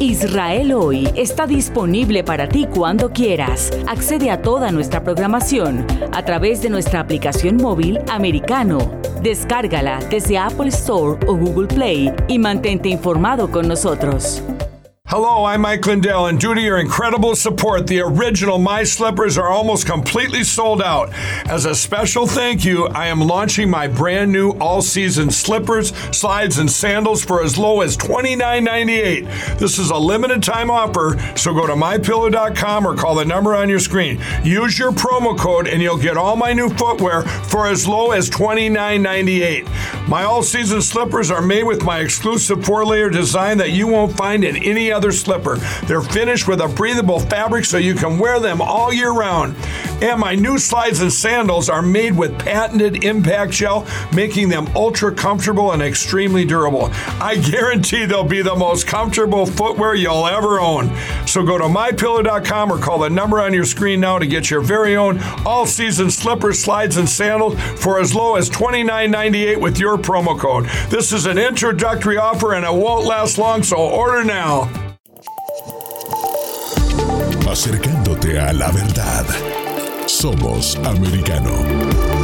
Israel hoy está disponible para ti cuando quieras. Accede a toda nuestra programación a través de nuestra aplicación móvil americano. Descárgala desde Apple Store o Google Play y mantente informado con nosotros. Hello, I'm Mike Lindell, and due to your incredible support, the original My Slippers are almost completely sold out. As a special thank you, I am launching my brand new all season slippers, slides, and sandals for as low as $29.98. This is a limited time offer, so go to mypillow.com or call the number on your screen. Use your promo code, and you'll get all my new footwear for as low as $29.98. My all season slippers are made with my exclusive four layer design that you won't find in any other slipper. They're finished with a breathable fabric so you can wear them all year round. And my new slides and sandals are made with patented impact gel, making them ultra comfortable and extremely durable. I guarantee they'll be the most comfortable footwear you'll ever own. So go to mypillow.com or call the number on your screen now to get your very own all season slippers, slides, and sandals for as low as $29.98 with your promo code. This is an introductory offer and it won't last long, so order now. Acercándote a la verdad. Somos americano.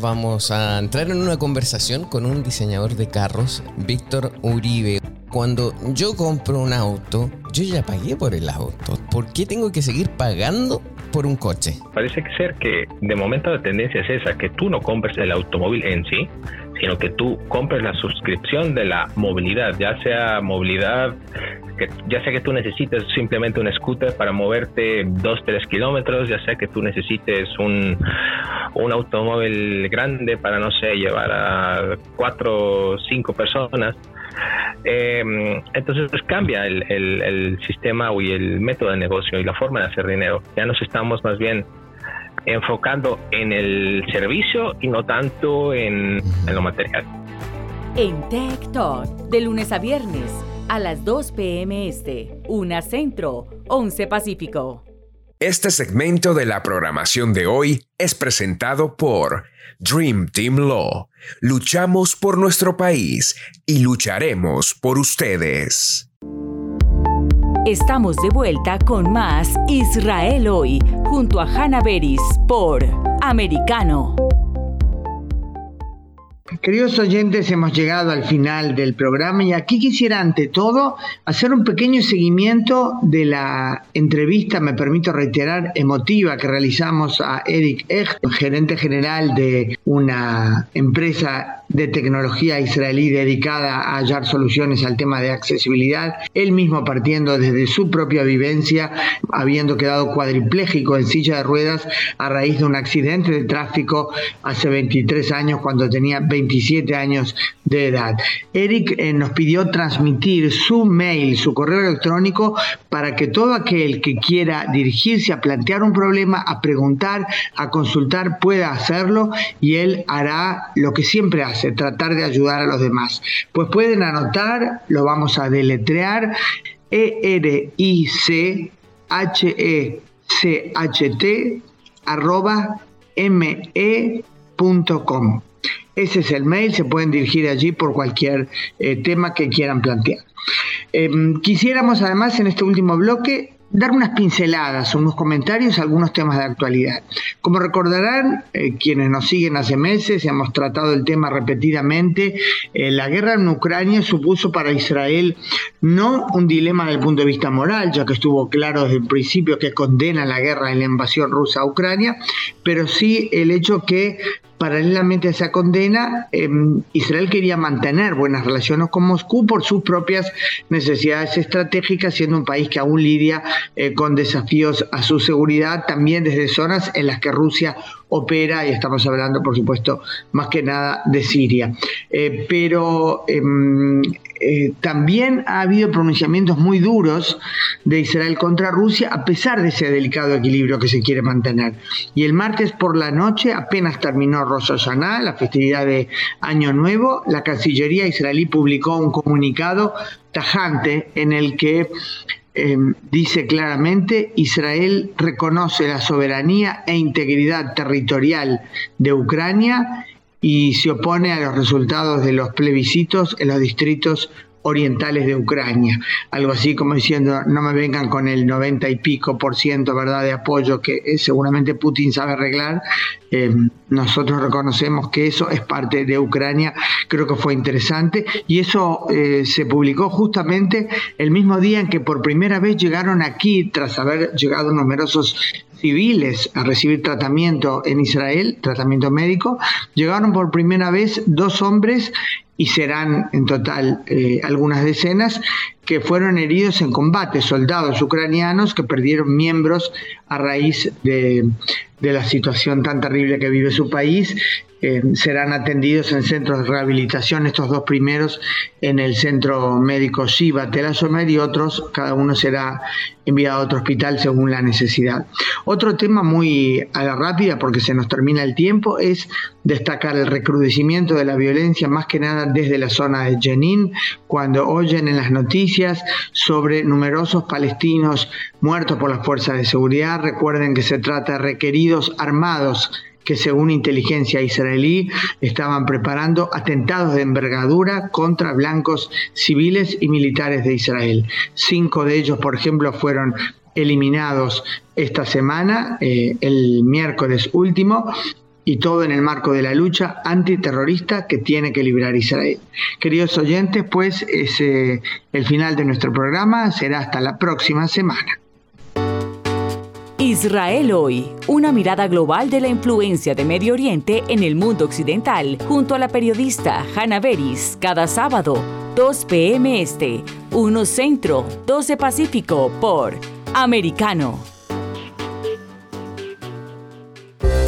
Vamos a entrar en una conversación con un diseñador de carros, Víctor Uribe. Cuando yo compro un auto, yo ya pagué por el auto. ¿Por qué tengo que seguir pagando por un coche? Parece ser que de momento la tendencia es esa, que tú no compres el automóvil en sí, sino que tú compres la suscripción de la movilidad, ya sea movilidad, que ya sea que tú necesites simplemente un scooter para moverte 2, 3 kilómetros, ya sea que tú necesites un, un automóvil grande para, no sé, llevar a 4 o 5 personas. Eh, entonces pues, cambia el, el, el sistema y el método de negocio y la forma de hacer dinero. Ya nos estamos más bien enfocando en el servicio y no tanto en, en lo material. En Tech Talk, de lunes a viernes, a las 2 p.m. Este, 1 Centro, 11 Pacífico. Este segmento de la programación de hoy es presentado por Dream Team Law. Luchamos por nuestro país y lucharemos por ustedes. Estamos de vuelta con más Israel hoy, junto a Hannah Beris por Americano. Queridos oyentes, hemos llegado al final del programa y aquí quisiera ante todo hacer un pequeño seguimiento de la entrevista, me permito reiterar, emotiva que realizamos a Eric Echt, gerente general de una empresa de tecnología israelí dedicada a hallar soluciones al tema de accesibilidad, él mismo partiendo desde su propia vivencia, habiendo quedado cuadripléjico en silla de ruedas a raíz de un accidente de tráfico hace 23 años cuando tenía 27 años de edad. Eric eh, nos pidió transmitir su mail, su correo electrónico, para que todo aquel que quiera dirigirse a plantear un problema, a preguntar, a consultar, pueda hacerlo y él hará lo que siempre hace tratar de ayudar a los demás. Pues pueden anotar, lo vamos a deletrear, E-R-I-C-H-E-C-H-T arroba me.com. Ese es el mail, se pueden dirigir allí por cualquier eh, tema que quieran plantear. Em, quisiéramos además en este último bloque dar unas pinceladas, unos comentarios, algunos temas de actualidad. Como recordarán eh, quienes nos siguen hace meses, hemos tratado el tema repetidamente, eh, la guerra en Ucrania supuso para Israel no un dilema desde el punto de vista moral, ya que estuvo claro desde el principio que condena la guerra y la invasión rusa a Ucrania, pero sí el hecho que Paralelamente a esa condena, em, Israel quería mantener buenas relaciones con Moscú por sus propias necesidades estratégicas, siendo un país que aún lidia eh, con desafíos a su seguridad, también desde zonas en las que Rusia opera, y estamos hablando, por supuesto, más que nada de Siria. Eh, pero em, eh, también ha habido pronunciamientos muy duros de Israel contra Rusia, a pesar de ese delicado equilibrio que se quiere mantener. Y el martes por la noche, apenas terminó Rosh la festividad de Año Nuevo, la Cancillería israelí publicó un comunicado tajante en el que em, dice claramente, Israel reconoce la soberanía e integridad territorial de Ucrania y se opone a los resultados de los plebiscitos en los distritos orientales de Ucrania. Algo así como diciendo, no me vengan con el 90 y pico por ciento ¿verdad? de apoyo que eh, seguramente Putin sabe arreglar. Eh, nosotros reconocemos que eso es parte de Ucrania. Creo que fue interesante. Y eso eh, se publicó justamente el mismo día en que por primera vez llegaron aquí, tras haber llegado numerosos civiles a recibir tratamiento en Israel, tratamiento médico, llegaron por primera vez dos hombres y serán en total eh, algunas decenas que fueron heridos en combate, soldados ucranianos que perdieron miembros a raíz de, de la situación tan terrible que vive su país eh, serán atendidos en centros de rehabilitación, estos dos primeros en el centro médico Shiva Telasomer y otros, cada uno será enviado a otro hospital según la necesidad. Otro tema muy a la rápida, porque se nos termina el tiempo, es destacar el recrudecimiento de la violencia, más que nada desde la zona de Jenin, cuando oyen en las noticias sobre numerosos palestinos muertos por las fuerzas de seguridad. Recuerden que se trata de requeridos armados que según inteligencia israelí estaban preparando atentados de envergadura contra blancos civiles y militares de Israel. Cinco de ellos, por ejemplo, fueron eliminados esta semana, eh, el miércoles último, y todo en el marco de la lucha antiterrorista que tiene que librar Israel. Queridos oyentes, pues es el final de nuestro programa, será hasta la próxima semana. Israel hoy, una mirada global de la influencia de Medio Oriente en el mundo occidental, junto a la periodista Hannah Beris, cada sábado, 2 p.m. Este, 1 Centro, 12 Pacífico, por Americano.